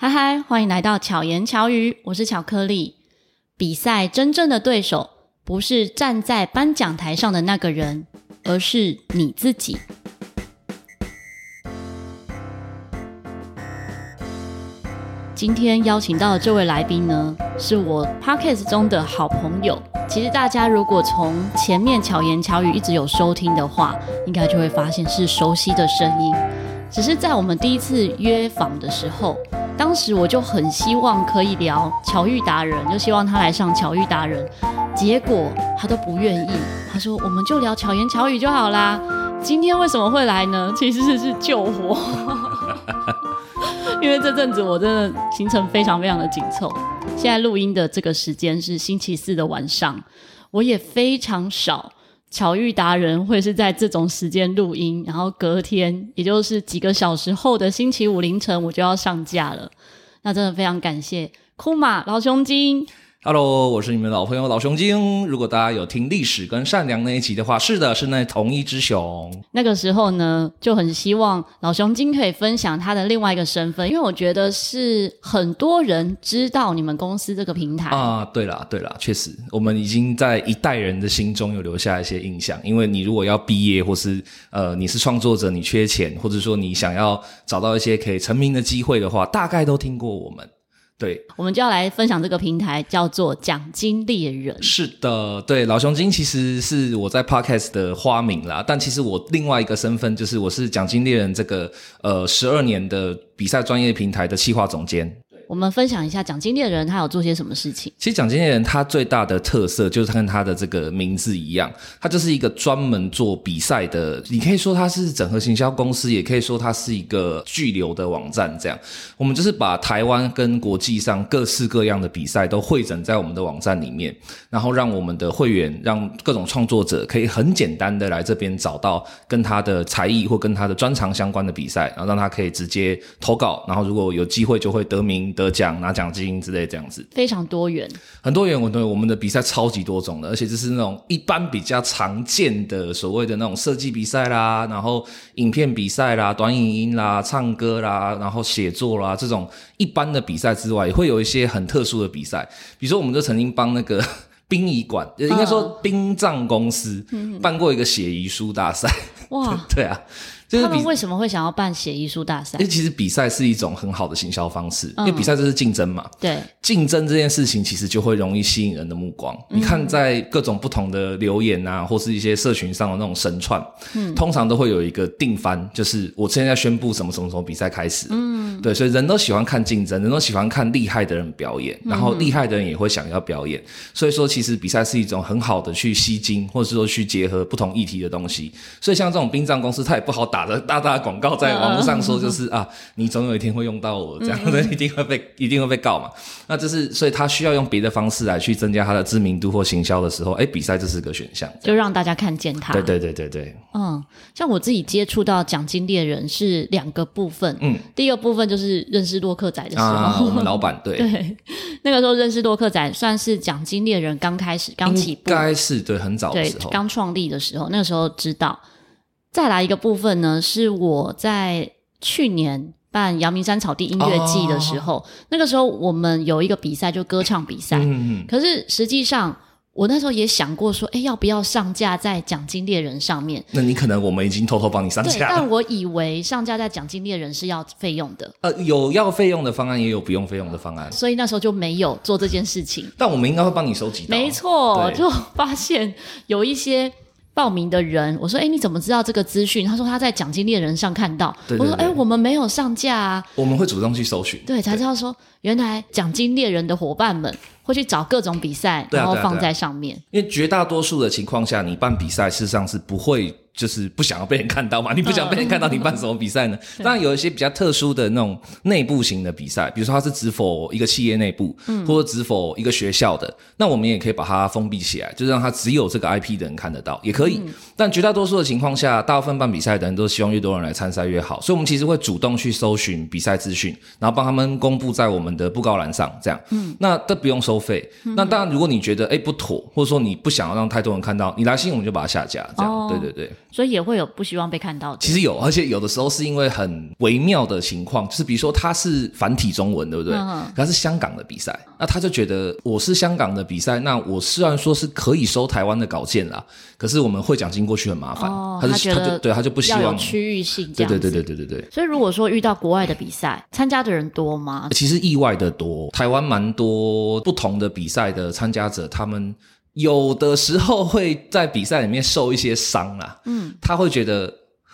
嗨嗨，欢迎来到巧言巧语，我是巧克力。比赛真正的对手不是站在颁奖台上的那个人，而是你自己。今天邀请到的这位来宾呢，是我 Podcast 中的好朋友。其实大家如果从前面巧言巧语一直有收听的话，应该就会发现是熟悉的声音。只是在我们第一次约访的时候。当时我就很希望可以聊巧遇达人，就希望他来上巧遇达人，结果他都不愿意。他说：“我们就聊巧言巧语就好啦。”今天为什么会来呢？其实是救火，因为这阵子我真的行程非常非常的紧凑。现在录音的这个时间是星期四的晚上，我也非常少。巧遇达人会是在这种时间录音，然后隔天，也就是几个小时后的星期五凌晨，我就要上架了。那真的非常感谢库玛老兄精。Hello，我是你们老朋友老熊精。如果大家有听历史跟善良那一集的话，是的，是那同一只熊。那个时候呢，就很希望老熊精可以分享他的另外一个身份，因为我觉得是很多人知道你们公司这个平台啊。对啦，对啦，确实，我们已经在一代人的心中有留下一些印象。因为你如果要毕业，或是呃你是创作者，你缺钱，或者说你想要找到一些可以成名的机会的话，大概都听过我们。对，我们就要来分享这个平台，叫做奖金猎人。是的，对，老熊精其实是我在 Podcast 的花名啦，但其实我另外一个身份就是我是奖金猎人这个呃十二年的比赛专业平台的企划总监。我们分享一下奖金猎人他有做些什么事情。其实奖金猎人他最大的特色就是跟他的这个名字一样，他就是一个专门做比赛的。你可以说他是整合行销公司，也可以说他是一个巨流的网站。这样，我们就是把台湾跟国际上各式各样的比赛都汇整在我们的网站里面，然后让我们的会员，让各种创作者可以很简单的来这边找到跟他的才艺或跟他的专长相关的比赛，然后让他可以直接投稿，然后如果有机会就会得名。得奖拿奖金之类这样子，非常多元，很多元。我对我们的比赛超级多种的，而且这是那种一般比较常见的所谓的那种设计比赛啦，然后影片比赛啦、短影音啦、唱歌啦，然后写作啦这种一般的比赛之外，也会有一些很特殊的比赛。比如说，我们就曾经帮那个 殡仪馆，应该说殡葬公司办过一个写遗书大赛。哇，对啊。就是他们为什么会想要办写艺术大赛？因为其实比赛是一种很好的行销方式，嗯、因为比赛就是竞争嘛。对，竞争这件事情其实就会容易吸引人的目光。嗯、你看，在各种不同的留言啊，或是一些社群上的那种神串，嗯，通常都会有一个定番，就是我现在宣布什么什么什么比赛开始。嗯，对，所以人都喜欢看竞争，人都喜欢看厉害的人表演，然后厉害的人也会想要表演。嗯、所以说，其实比赛是一种很好的去吸睛，或者是说去结合不同议题的东西。所以像这种殡葬公司，它也不好打的大大广。广告在网络上说就是啊，你总有一天会用到我，这样子一定会被一定会被告嘛。那这是所以他需要用别的方式来去增加他的知名度或行销的时候，哎，比赛这是个选项，就让大家看见他。对对对对对。嗯，像我自己接触到奖金猎人是两个部分。嗯，第一个部分就是认识洛克仔的时候，啊、我们老板对。对，那个时候认识洛克仔算是奖金猎人刚开始刚起步，应该是对很早的时候，刚创立的时候，那个时候知道。再来一个部分呢，是我在去年办阳明山草地音乐季的时候，哦、那个时候我们有一个比赛，就歌唱比赛。嗯、可是实际上，我那时候也想过说，哎，要不要上架在奖金猎人上面？那你可能我们已经偷偷帮你上架了。对，但我以为上架在奖金猎人是要费用的。呃，有要费用的方案，也有不用费用的方案。所以那时候就没有做这件事情。但我们应该会帮你收集到。没错，就发现有一些。报名的人，我说：“哎，你怎么知道这个资讯？”他说：“他在奖金猎人上看到。对对对”我说：“哎，我们没有上架啊。”我们会主动去搜寻，对，才知道说原来奖金猎人的伙伴们会去找各种比赛，然后放在上面。因为绝大多数的情况下，你办比赛事实上是不会。就是不想要被人看到嘛？你不想被人看到，你办什么比赛呢？当然有一些比较特殊的那种内部型的比赛，比如说它是只否一个企业内部，嗯，或者只否一个学校的，那我们也可以把它封闭起来，就是让它只有这个 IP 的人看得到，也可以。嗯、但绝大多数的情况下，大部分办比赛的人都希望越多人来参赛越好，所以我们其实会主动去搜寻比赛资讯，然后帮他们公布在我们的布告栏上，这样。嗯，那都不用收费。嗯、那当然，如果你觉得哎不妥，或者说你不想要让太多人看到，你来信我们就把它下架，这样。哦、对对对。所以也会有不希望被看到的。其实有，而且有的时候是因为很微妙的情况，就是比如说他是繁体中文，对不对？嗯，他是香港的比赛，那他就觉得我是香港的比赛，那我虽然说是可以收台湾的稿件啦，可是我们会奖金过去很麻烦，哦、他就他就对他就不希望区域性这样。对对对对对对对。所以如果说遇到国外的比赛，参加的人多吗？其实意外的多，台湾蛮多不同的比赛的参加者，他们。有的时候会在比赛里面受一些伤啦，嗯，他会觉得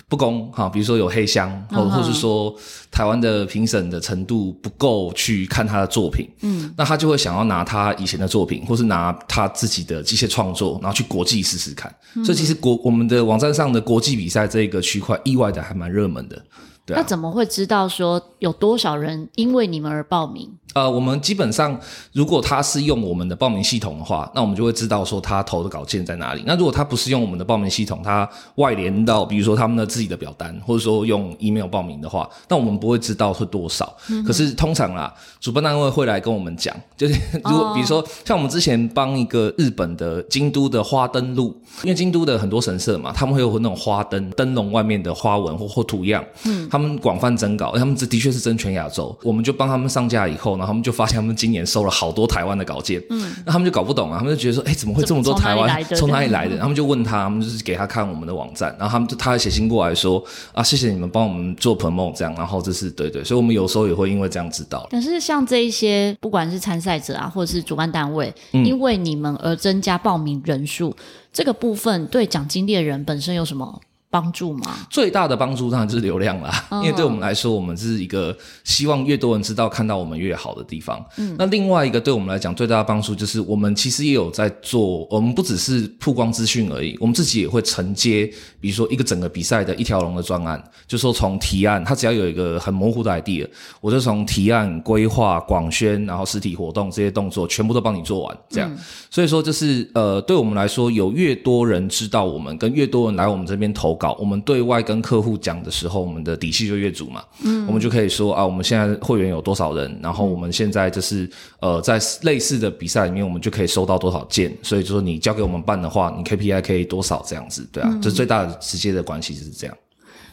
不公哈，比如说有黑箱，或、嗯、或是说台湾的评审的程度不够去看他的作品，嗯，那他就会想要拿他以前的作品，或是拿他自己的机械创作，然后去国际试试看。嗯、所以其实国我们的网站上的国际比赛这个区块，意外的还蛮热门的。对啊、那怎么会知道说有多少人因为你们而报名？呃，我们基本上，如果他是用我们的报名系统的话，那我们就会知道说他投的稿件在哪里。那如果他不是用我们的报名系统，他外联到比如说他们的自己的表单，或者说用 email 报名的话，那我们不会知道是多少。嗯、可是通常啦，主办单位会来跟我们讲，就是如果比如说像我们之前帮一个日本的京都的花灯路，因为京都的很多神社嘛，他们会有那种花灯灯笼外面的花纹或或图样，嗯，他们广泛征稿，他们这的确是征全亚洲，我们就帮他们上架以后呢。他们就发现，他们今年收了好多台湾的稿件，嗯，那他们就搞不懂啊，他们就觉得说，哎、欸，怎么会这么多台湾？从哪里来的？他们就问他，他们就是给他看我们的网站，然后他们就他还写信过来说，啊，谢谢你们帮我们做 promote 这样，然后这是对对，所以我们有时候也会因为这样知道。但是像这一些，不管是参赛者啊，或者是主办单位，嗯、因为你们而增加报名人数，这个部分对奖金猎人本身有什么？帮助吗？最大的帮助当然就是流量啦，嗯、因为对我们来说，我们是一个希望越多人知道、看到我们越好的地方。嗯，那另外一个对我们来讲最大的帮助就是，我们其实也有在做，我们不只是曝光资讯而已，我们自己也会承接，比如说一个整个比赛的一条龙的专案，就说从提案，它只要有一个很模糊的 idea，我就从提案、规划、广宣，然后实体活动这些动作全部都帮你做完，这样。嗯、所以说，就是呃，对我们来说，有越多人知道我们，跟越多人来我们这边投稿。我们对外跟客户讲的时候，我们的底气就越足嘛。嗯，我们就可以说啊，我们现在会员有多少人，然后我们现在就是呃，在类似的比赛里面，我们就可以收到多少件。所以就说你交给我们办的话，你 KPI 可以多少这样子，对啊，这、嗯、最大的直接的关系就是这样。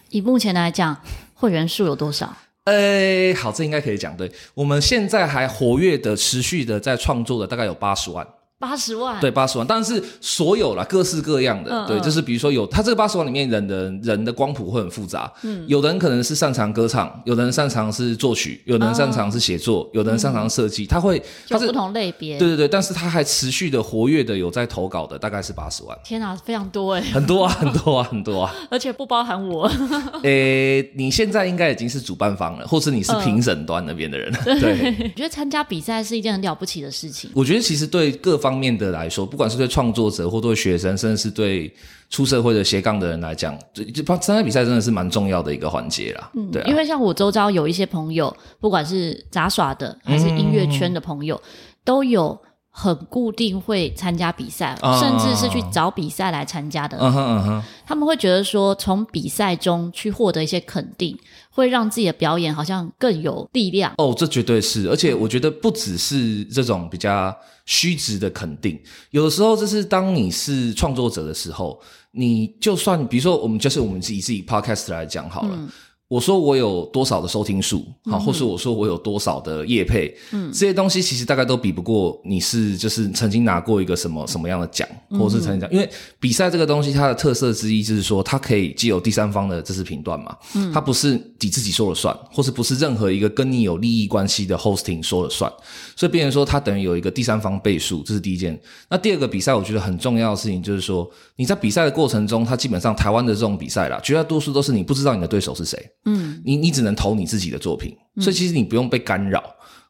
以目前来讲，会员数有多少？诶，好，这应该可以讲。对，我们现在还活跃的、持续的在创作的，大概有八十万。八十万，对，八十万，但是所有啦，各式各样的，嗯、对，就是比如说有他这个八十万里面人的人的光谱会很复杂，嗯，有的人可能是擅长歌唱，有的人擅长是作曲，有的人擅长是写作，哦、有的人擅长设计，他会他是不同类别，对对对，但是他还持续的活跃的有在投稿的，大概是八十万。天啊，非常多哎，很多啊，很多啊，很多啊，而且不包含我。诶，你现在应该已经是主办方了，或是你是评审端那边的人对。我觉得参加比赛是一件很了不起的事情。我觉得其实对各方面的来说。不管是对创作者，或对学生，甚至是对出社会的斜杠的人来讲，这这参加比赛真的是蛮重要的一个环节啦。嗯，对啊，因为像我周遭有一些朋友，不管是杂耍的还是音乐圈的朋友，嗯、都有很固定会参加比赛，嗯、甚至是去找比赛来参加的。嗯哼嗯哼，他们会觉得说，从比赛中去获得一些肯定。会让自己的表演好像更有力量哦，这绝对是，而且我觉得不只是这种比较虚值的肯定，有的时候就是当你是创作者的时候，你就算比如说我们就是我们自己自己 podcast 来讲好了。嗯我说我有多少的收听数，好，或是我说我有多少的业配，嗯，这些东西其实大概都比不过你是就是曾经拿过一个什么什么样的奖，或是曾经讲，因为比赛这个东西它的特色之一就是说它可以既有第三方的知识频段嘛，嗯，它不是你自己说了算，或是不是任何一个跟你有利益关系的 hosting 说了算，所以变成说它等于有一个第三方倍数，这是第一件。那第二个比赛我觉得很重要的事情就是说你在比赛的过程中，它基本上台湾的这种比赛啦，绝大多数都是你不知道你的对手是谁。嗯，你你只能投你自己的作品，所以其实你不用被干扰。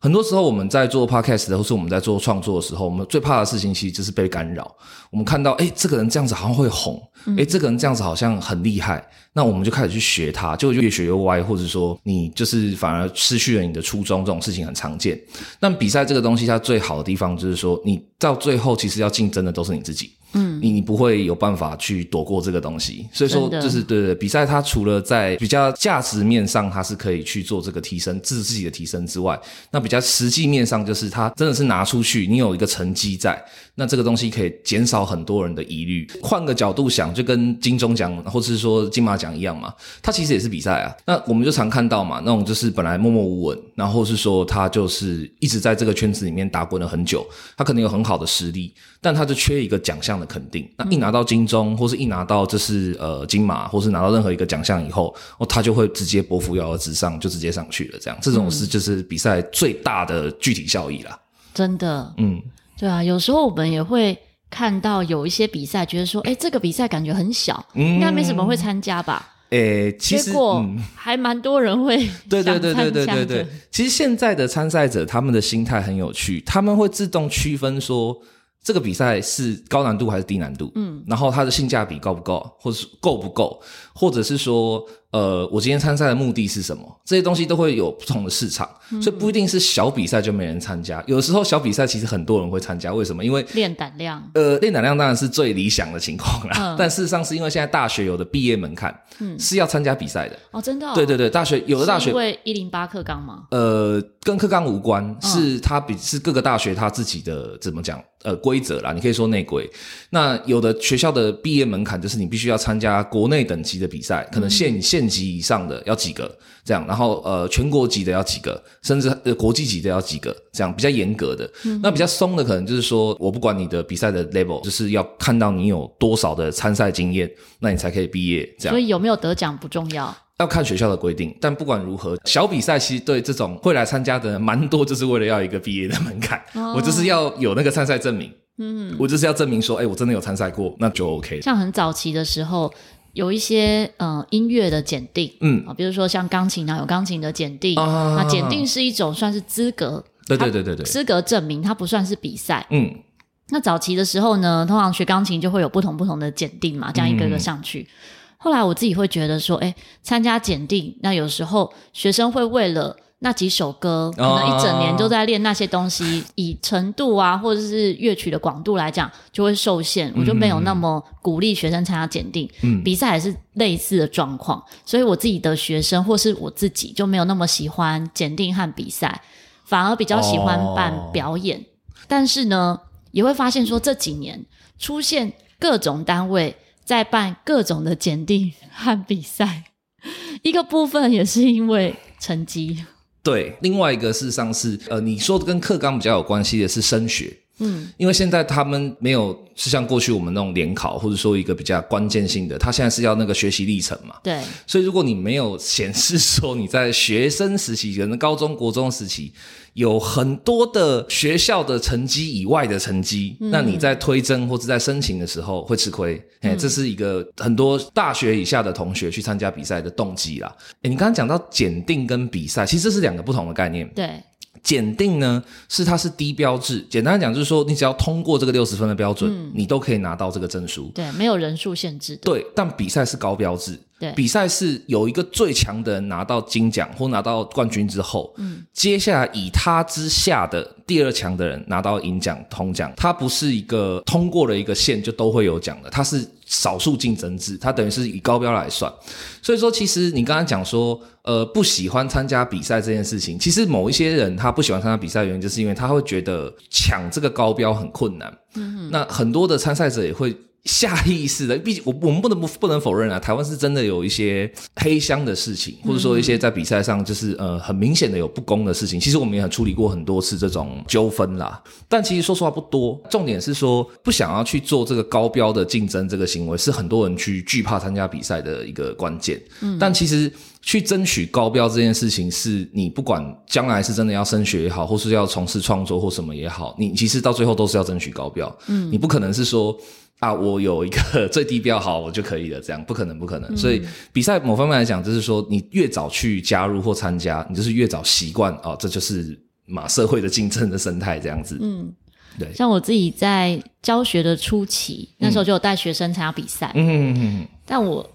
很多时候我们在做 podcast 的，或是我们在做创作的时候，我们最怕的事情其实就是被干扰。我们看到，诶，这个人这样子好像会红，诶，这个人这样子好像很厉害，那我们就开始去学他，就越学越歪，或者说你就是反而失去了你的初衷。这种事情很常见。但比赛这个东西，它最好的地方就是说，你到最后其实要竞争的都是你自己。嗯，你你不会有办法去躲过这个东西，所以说就是对对对，比赛它除了在比较价值面上，它是可以去做这个提升升，自自己的提升之外，那比较实际面上就是它真的是拿出去，你有一个成绩在，那这个东西可以减少很多人的疑虑。换个角度想，就跟金钟奖或者是说金马奖一样嘛，它其实也是比赛啊。那我们就常看到嘛，那种就是本来默默无闻，然后是说他就是一直在这个圈子里面打滚了很久，他可能有很好的实力，但他就缺一个奖项的肯定。那一拿到金钟，或是一拿到这是呃金马，或是拿到任何一个奖项以后，哦，他就会直接伯扶摇而直上，就直接上去了。这样，这种是就是比赛最大的具体效益啦。真的，嗯，对啊，有时候我们也会看到有一些比赛，觉得说，哎，这个比赛感觉很小，嗯、应该没什么会参加吧？诶，其实结果还蛮多人会、嗯、对对对对对对对。其实现在的参赛者他们的心态很有趣，他们会自动区分说。这个比赛是高难度还是低难度？嗯，然后它的性价比高不高，或者是够不够，或者是说，呃，我今天参赛的目的是什么？这些东西都会有不同的市场，嗯、所以不一定是小比赛就没人参加。有时候小比赛其实很多人会参加，为什么？因为练胆量。呃，练胆量当然是最理想的情况啦，嗯、但事实上是因为现在大学有的毕业门槛，嗯，是要参加比赛的。哦，真的、哦？对对对，大学有的大学因为一零八课纲吗？呃，跟课纲无关，是它比是各个大学它自己的怎么讲？呃，规则啦，你可以说内规。那有的学校的毕业门槛就是你必须要参加国内等级的比赛，可能县县级以上的要几个这样，然后呃全国级的要几个，甚至呃国际级的要几个，这样比较严格的。嗯、那比较松的可能就是说，我不管你的比赛的 level，就是要看到你有多少的参赛经验，那你才可以毕业。这样，所以有没有得奖不重要。要看学校的规定，但不管如何，小比赛其实对这种会来参加的人蛮多，就是为了要一个毕业的门槛。哦、我就是要有那个参赛证明，嗯，我就是要证明说，哎、欸，我真的有参赛过，那就 OK。像很早期的时候，有一些呃音乐的检定，嗯，比如说像钢琴啊，有钢琴的检定，啊，那检定是一种算是资格，对对对对对，资格证明，它不算是比赛，嗯。那早期的时候呢，通常学钢琴就会有不同不同的检定嘛，这样一个一个上去。嗯。后来我自己会觉得说，哎，参加检定，那有时候学生会为了那几首歌，可能一整年都在练那些东西，以程度啊，或者是乐曲的广度来讲，就会受限。我就没有那么鼓励学生参加检定。嗯，比赛也是类似的状况，所以我自己的学生或是我自己就没有那么喜欢检定和比赛，反而比较喜欢办表演。但是呢，也会发现说这几年出现各种单位。在办各种的检定和比赛，一个部分也是因为成绩。对，另外一个事实上是，呃，你说的跟课纲比较有关系的是升学。嗯，因为现在他们没有是像过去我们那种联考，或者说一个比较关键性的，他现在是要那个学习历程嘛。对，所以如果你没有显示说你在学生时期，可能高中国中时期有很多的学校的成绩以外的成绩，嗯、那你在推甄或者在申请的时候会吃亏。哎、嗯，这是一个很多大学以下的同学去参加比赛的动机啦。哎，你刚刚讲到检定跟比赛，其实这是两个不同的概念。对。检定呢，是它是低标志，简单讲就是说，你只要通过这个六十分的标准，嗯、你都可以拿到这个证书。对，没有人数限制的。对，但比赛是高标志。对，比赛是有一个最强的人拿到金奖或拿到冠军之后，嗯，接下来以他之下的第二强的人拿到银奖、铜奖，它不是一个通过了一个线就都会有奖的，它是少数竞争制，它等于是以高标来算。所以说，其实你刚刚讲说，呃，不喜欢参加比赛这件事情，其实某一些人他不喜欢参加比赛的原因，就是因为他会觉得抢这个高标很困难。嗯，那很多的参赛者也会。下意识的，毕竟我我们不能不不能否认啊，台湾是真的有一些黑箱的事情，或者说一些在比赛上就是呃很明显的有不公的事情。其实我们也很处理过很多次这种纠纷啦，但其实说实话不多。重点是说不想要去做这个高标的竞争这个行为，是很多人去惧怕参加比赛的一个关键。嗯，但其实去争取高标这件事情，是你不管将来是真的要升学也好，或是要从事创作或什么也好，你其实到最后都是要争取高标。嗯，你不可能是说。啊，我有一个最低标好，我就可以了，这样不可能，不可能。所以比赛某方面来讲，就是说你越早去加入或参加，你就是越早习惯哦，这就是马社会的竞争的生态这样子。嗯，对。像我自己在教学的初期，那时候就有带学生参加比赛。嗯嗯嗯。但我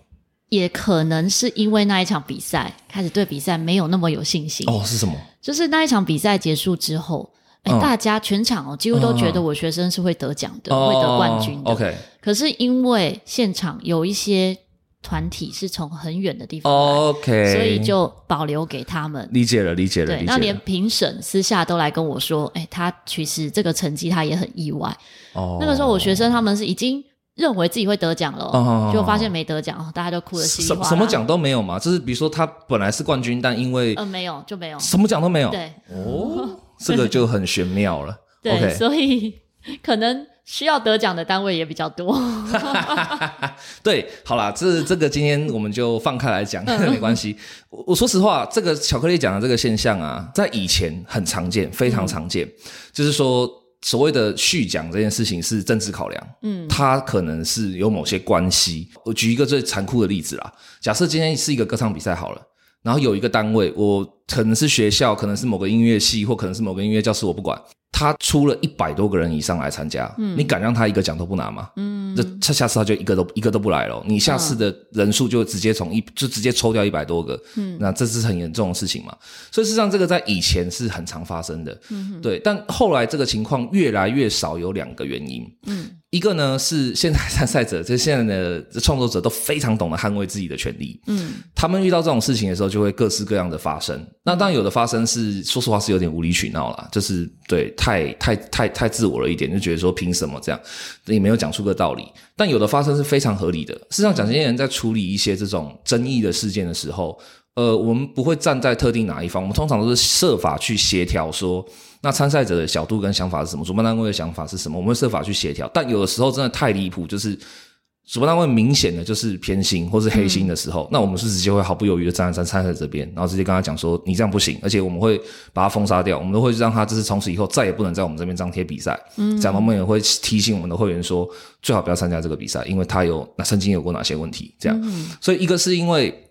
也可能是因为那一场比赛，开始对比赛没有那么有信心。哦，是什么？就是那一场比赛结束之后。欸、大家全场哦，几乎都觉得我学生是会得奖的，哦、会得冠军的。OK，可是因为现场有一些团体是从很远的地方来，OK，所以就保留给他们。理解了，理解了。对，那连评审私下都来跟我说，哎，他其实这个成绩他也很意外。哦，那个时候我学生他们是已经认为自己会得奖了，哦，就发现没得奖，大家都哭得稀里哗啦。什什么奖都没有嘛？就是比如说他本来是冠军，但因为呃没有就没有，什么奖都没有。对，哦，这个就很玄妙了。对，所以可能。需要得奖的单位也比较多，对，好啦，这这个今天我们就放开来讲，没关系。我我说实话，这个巧克力奖的这个现象啊，在以前很常见，非常常见。嗯、就是说，所谓的续讲这件事情是政治考量，嗯，它可能是有某些关系。我举一个最残酷的例子啦，假设今天是一个歌唱比赛好了，然后有一个单位，我可能是学校，可能是某个音乐系，或可能是某个音乐教室，我不管。他出了一百多个人以上来参加，嗯，你敢让他一个奖都不拿吗？嗯，这他下次他就一个都一个都不来了。你下次的人数就直接从一就直接抽掉一百多个，嗯，那这是很严重的事情嘛。所以事实上，这个在以前是很常发生的，嗯，对。但后来这个情况越来越少，有两个原因，嗯。一个呢是现在参赛者，就是现在的创作者都非常懂得捍卫自己的权利。嗯，他们遇到这种事情的时候，就会各式各样的发生。那当然有的发生是，说实话是有点无理取闹啦，就是对太太太太自我了一点，就觉得说凭什么这样，也没有讲出个道理。但有的发生是非常合理的。事实上，讲这些人在处理一些这种争议的事件的时候，呃，我们不会站在特定哪一方，我们通常都是设法去协调说。那参赛者的角度跟想法是什么？主办单位的想法是什么？我们会设法去协调。但有的时候真的太离谱，就是主办单位明显的就是偏心或是黑心的时候，嗯、那我们是直接会毫不犹豫的站在参赛者这边，然后直接跟他讲说：“你这样不行。”而且我们会把他封杀掉，我们都会让他就是从此以后再也不能在我们这边张贴比赛。嗯，这样我们也会提醒我们的会员说，最好不要参加这个比赛，因为他有那曾经有过哪些问题。这样，嗯、所以一个是因为。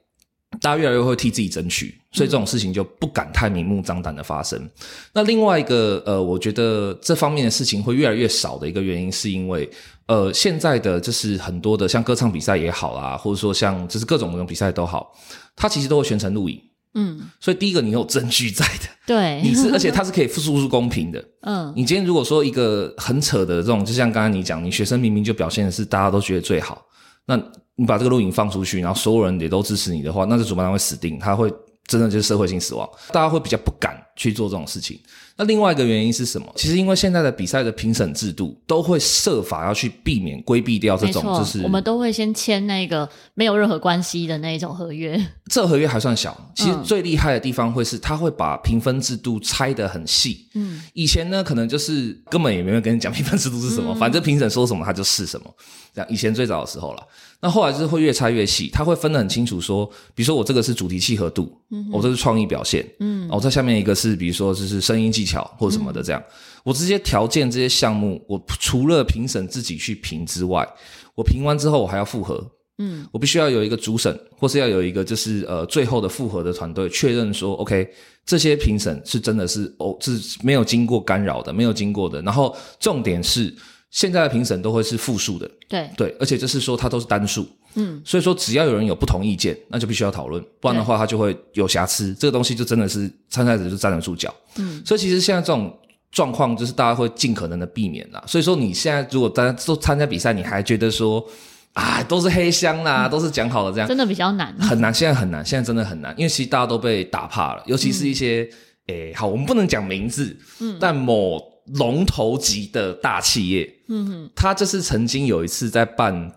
大家越来越会替自己争取，所以这种事情就不敢太明目张胆的发生。嗯、那另外一个，呃，我觉得这方面的事情会越来越少的一个原因，是因为，呃，现在的就是很多的像歌唱比赛也好啦，或者说像就是各种各种比赛都好，它其实都会全程录影。嗯，所以第一个你有证据在的，对，你是而且它是可以诉诸公平的。嗯，你今天如果说一个很扯的这种，就像刚刚你讲，你学生明明就表现的是大家都觉得最好，那。你把这个录影放出去，然后所有人也都支持你的话，那这主办方会死定，他会真的就是社会性死亡，大家会比较不敢去做这种事情。那另外一个原因是什么？其实因为现在的比赛的评审制度都会设法要去避免规避掉这种，就是我们都会先签那个没有任何关系的那一种合约。这合约还算小，其实最厉害的地方会是他会把评分制度拆得很细。嗯，以前呢可能就是根本也没有跟你讲评分制度是什么，嗯、反正评审说什么他就是什么。这样以前最早的时候了。那后来就是会越拆越细，他会分得很清楚，说，比如说我这个是主题契合度，嗯，我这是创意表现，嗯，我在下面一个是，比如说就是声音技巧或者什么的这样，嗯、我这些条件这些项目，我除了评审自己去评之外，我评完之后我还要复核，嗯，我必须要有一个主审，或是要有一个就是呃最后的复核的团队确认说，OK，这些评审是真的是哦是没有经过干扰的，没有经过的，然后重点是。现在的评审都会是复数的，对。对，而且就是说它都是单数，嗯，所以说只要有人有不同意见，那就必须要讨论，不然的话它就会有瑕疵，对这个东西就真的是参赛者就站得住脚，嗯，所以其实现在这种状况就是大家会尽可能的避免啦。所以说你现在如果大家都参加比赛，你还觉得说啊都是黑箱啦，嗯、都是讲好了这样，真的比较难，很难，现在很难，现在真的很难，因为其实大家都被打怕了，尤其是一些诶、嗯欸、好，我们不能讲名字，嗯，但某。龙头级的大企业，嗯哼，他就是曾经有一次在办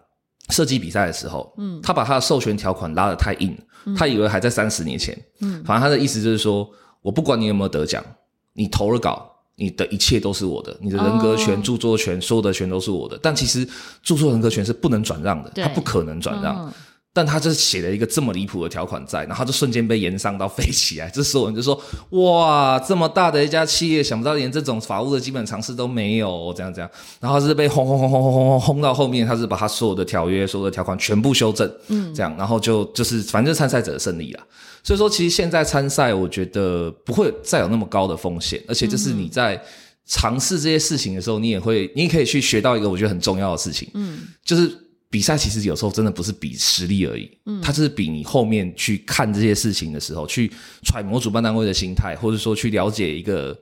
设计比赛的时候，嗯，他把他的授权条款拉得太硬，嗯、他以为还在三十年前，嗯，反正他的意思就是说，我不管你有没有得奖，你投了稿，你的一切都是我的，你的人格权、哦、著作权、所有的权都是我的，但其实著作人格权是不能转让的，他不可能转让。嗯但他就是写了一个这么离谱的条款，在，然后就瞬间被延上到飞起来。这时候我们就说：「哇，这么大的一家企业，想不到连这种法务的基本常识都没有。」这样这样，然后是被轰轰轰轰轰轰轰轰到后面，他是把他所有的条约、所有的条款全部修正。嗯，这样，然后就就是反正就参赛者的胜利了。所以说其实现在参赛，我觉得不会再有那么高的风险。而且就是你在尝试这些事情的时候，你也会，你可以去学到一个我觉得很重要的事情。嗯，就是。比赛其实有时候真的不是比实力而已，嗯，它就是比你后面去看这些事情的时候，去揣摩主办单位的心态，或者说去了解一个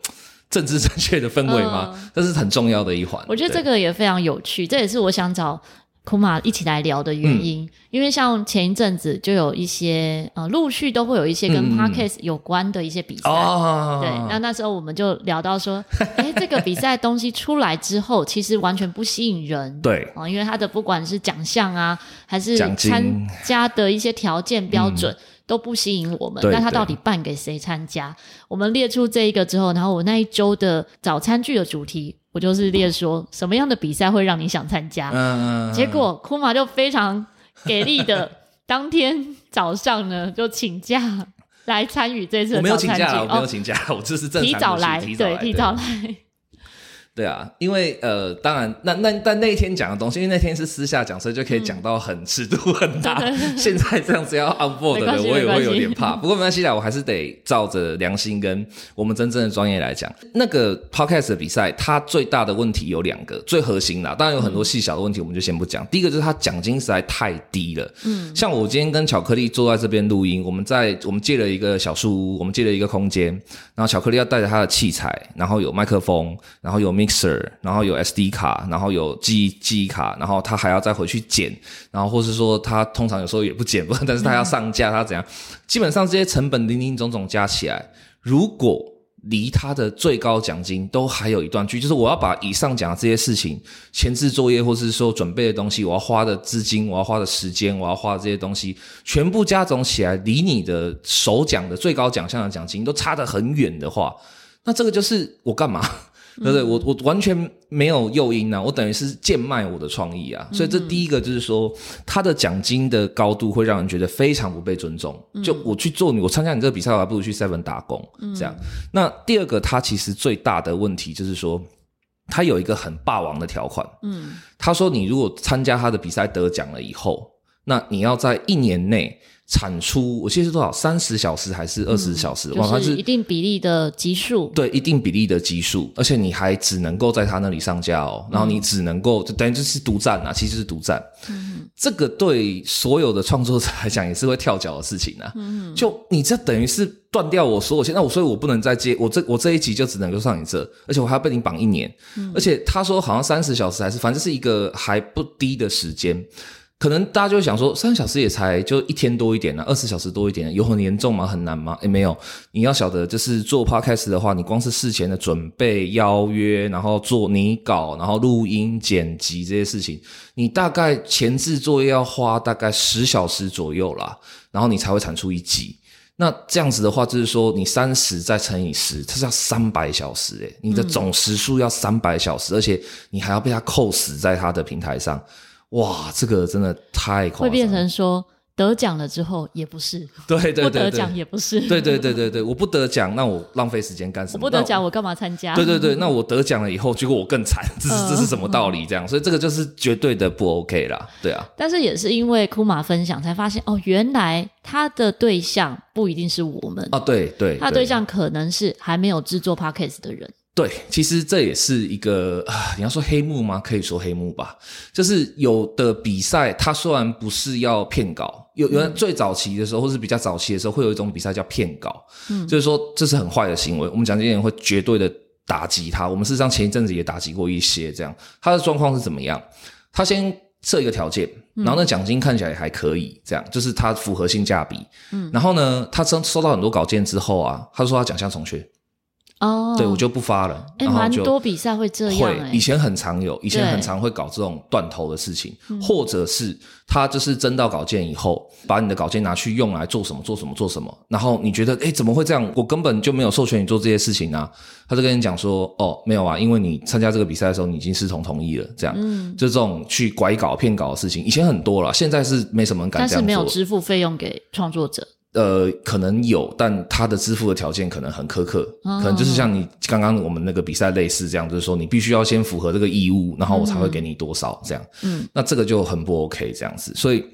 政治正确的氛围吗？这、嗯、是很重要的一环。我觉得这个也非常有趣，对这也是我想找库玛一起来聊的原因，嗯、因为像前一阵子就有一些呃，陆续都会有一些跟 Podcast 有关的一些比赛，嗯、对，那那时候我们就聊到说，哎，这个比赛东西出来之后，其实完全不吸引人，对。啊、呃，因为它的不管是奖项啊，还是参加的一些条件标准。都不吸引我们，那他到底办给谁参加？我们列出这一个之后，然后我那一周的早餐剧的主题，我就是列说什么样的比赛会让你想参加。嗯，结果库玛就非常给力的，当天早上呢就请假来参与这次的早餐剧。我没有请假，我没有请假，我这是正常提早来，对，提早来。对啊，因为呃，当然，那那但那一天讲的东西，因为那天是私下讲，所以就可以讲到很尺度很大。嗯、现在这样子要 on board 的，我也会有点怕。不过没关系啦，我还是得照着良心跟我们真正的专业来讲。那个 podcast 的比赛，它最大的问题有两个，最核心啦，当然有很多细小的问题，我们就先不讲。嗯、第一个就是它奖金实在太低了。嗯，像我今天跟巧克力坐在这边录音，我们在我们借了一个小树屋，我们借了一个空间，然后巧克力要带着他的器材，然后有麦克风，然后有 mixer，然后有 SD 卡，然后有记忆记忆卡，然后他还要再回去剪，然后或是说他通常有时候也不剪，但是他要上架，他怎样？基本上这些成本零零总总加起来，如果离他的最高奖金都还有一段距，就是我要把以上讲的这些事情，前置作业或是说准备的东西，我要花的资金，我要花的时间，我要花的这些东西，全部加总起来，离你的首奖的最高奖项的奖金都差得很远的话，那这个就是我干嘛？对不对？我我完全没有诱因啊，我等于是贱卖我的创意啊，所以这第一个就是说，他的奖金的高度会让人觉得非常不被尊重。就我去做你，我参加你这个比赛，我还不如去 Seven 打工这样。那第二个，他其实最大的问题就是说，他有一个很霸王的条款。嗯，他说你如果参加他的比赛得奖了以后，那你要在一年内。产出我记得是多少？三十小时还是二十小时？哇、嗯，就是一定比例的集数。对，一定比例的集数，而且你还只能够在他那里上架哦。然后你只能够，就等于就是独占啊，其实是独占。嗯，这个对所有的创作者来讲也是会跳脚的事情啊。嗯，就你这等于是断掉我所有钱，那我所以我不能再接我这我这一集就只能够上你这，而且我还要被你绑一年。嗯，而且他说好像三十小时还是反正是一个还不低的时间。可能大家就想说，三小时也才就一天多一点呢，二十小时多一点，有很严重吗？很难吗？诶，没有。你要晓得，就是做 podcast 的话，你光是事前的准备、邀约，然后做拟稿，然后录音、剪辑这些事情，你大概前置作业要花大概十小时左右啦，然后你才会产出一集。那这样子的话，就是说你三十再乘以十，它是要三百小时诶，你的总时数要三百小时，而且你还要被它扣死在它的平台上。哇，这个真的太夸张了，会变成说得奖了之后也不是，对对对，对，不得奖也不是，对对对对对，我不得奖，那我浪费时间干什么？我不得奖，我干嘛参加？对对对，那我得奖了以后，结果我更惨，这是这是什么道理？这样，所以这个就是绝对的不 OK 啦，对啊。但是也是因为库玛分享才发现，哦，原来他的对象不一定是我们哦，对对，他对象可能是还没有制作 Podcast 的人。对，其实这也是一个啊，你要说黑幕吗？可以说黑幕吧。就是有的比赛，它虽然不是要骗稿，有有最早期的时候，或是比较早期的时候，会有一种比赛叫骗稿，嗯，就是说这是很坏的行为。我们讲这些人会绝对的打击他。我们事实上前一阵子也打击过一些这样。他的状况是怎么样？他先设一个条件，然后那奖金看起来也还可以，这样就是他符合性价比。嗯，然后呢，他收收到很多稿件之后啊，他说他奖项重缺。哦，对，我就不发了。哎，蛮多比赛会这样。会，以前很常有，以前很常会搞这种断头的事情，或者是他就是征到稿件以后，把你的稿件拿去用来做什么做什么做什么，然后你觉得，哎，怎么会这样？我根本就没有授权你做这些事情啊！他就跟你讲说，哦，没有啊，因为你参加这个比赛的时候，你已经视同同意了，这样。嗯，就这种去拐稿骗稿的事情，以前很多了，现在是没什么人敢这样做。但是没有支付费用给创作者。呃，可能有，但他的支付的条件可能很苛刻，哦、可能就是像你刚刚我们那个比赛类似这样，就是说你必须要先符合这个义务，然后我才会给你多少这样。嗯，那这个就很不 OK 这样子，所以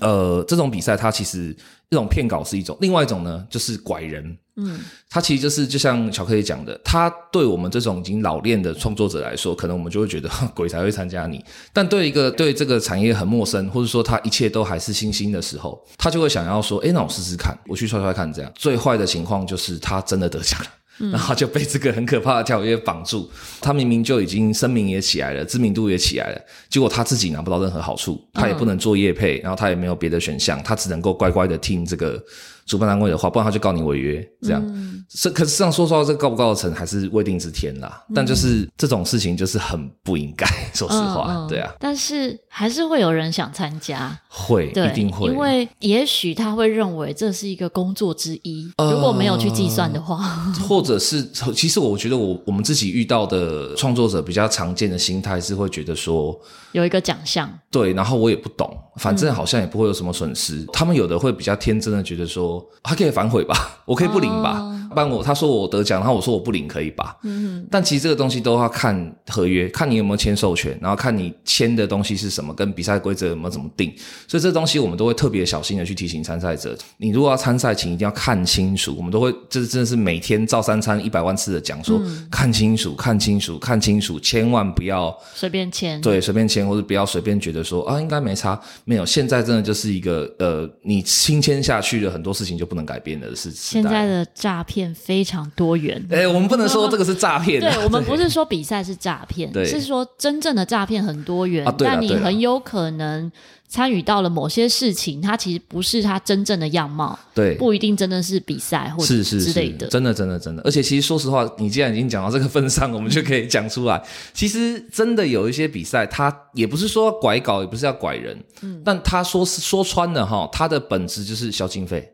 呃，这种比赛它其实这种骗稿是一种，另外一种呢就是拐人。嗯，他其实就是就像巧克力讲的，他对我们这种已经老练的创作者来说，可能我们就会觉得 鬼才会参加你。但对一个对这个产业很陌生，或者说他一切都还是新兴的时候，他就会想要说，哎，那我试试看，我去踹踹看，这样。最坏的情况就是他真的得奖了。然后就被这个很可怕的条约绑住。他明明就已经声名也起来了，知名度也起来了，结果他自己拿不到任何好处，他也不能做业配，然后他也没有别的选项，他只能够乖乖的听这个。主办单位的话，不然他就告你违约，这样。这、嗯、可是这样说实话，这告不告得成还是未定之天啦。嗯、但就是这种事情，就是很不应该。说实话，对啊。但是还是会有人想参加，会，一定会。因为也许他会认为这是一个工作之一，呃、如果没有去计算的话，或者是其实我觉得我我们自己遇到的创作者比较常见的心态是会觉得说有一个奖项，对，然后我也不懂，反正好像也不会有什么损失。嗯、他们有的会比较天真的觉得说。还可以反悔吧，我可以不领吧。哦不然我他说我得奖，然后我说我不领可以吧？嗯哼。但其实这个东西都要看合约，看你有没有签授权，然后看你签的东西是什么，跟比赛规则有没有怎么定。所以这东西我们都会特别小心的去提醒参赛者。你如果要参赛，请一定要看清楚。我们都会这真的是每天照三餐一百万次的讲说，嗯、看清楚，看清楚，看清楚，千万不要随便签。对，随便签，或者不要随便觉得说啊，应该没差。没有，现在真的就是一个呃，你新签下去的，很多事情就不能改变的是。现在的诈骗非常多元，哎、欸，我们不能说这个是诈骗。对，我们不是说比赛是诈骗，是说真正的诈骗很多元。啊、但你很有可能参与到了某些事情，它其实不是它真正的样貌，对，不一定真的是比赛或者是之类的。是是是，真的真的真的。而且其实说实话，你既然已经讲到这个份上，我们就可以讲出来。其实真的有一些比赛，它也不是说要拐稿，也不是要拐人，嗯，但他说是说穿了哈，它的本质就是消经费。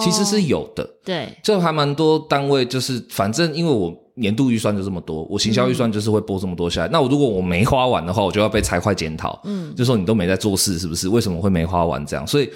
其实是有的，对，这还蛮多单位，就是反正因为我年度预算就这么多，我行销预算就是会拨这么多下来。嗯、那我如果我没花完的话，我就要被财会检讨，嗯，就说你都没在做事，是不是？为什么会没花完这样？所以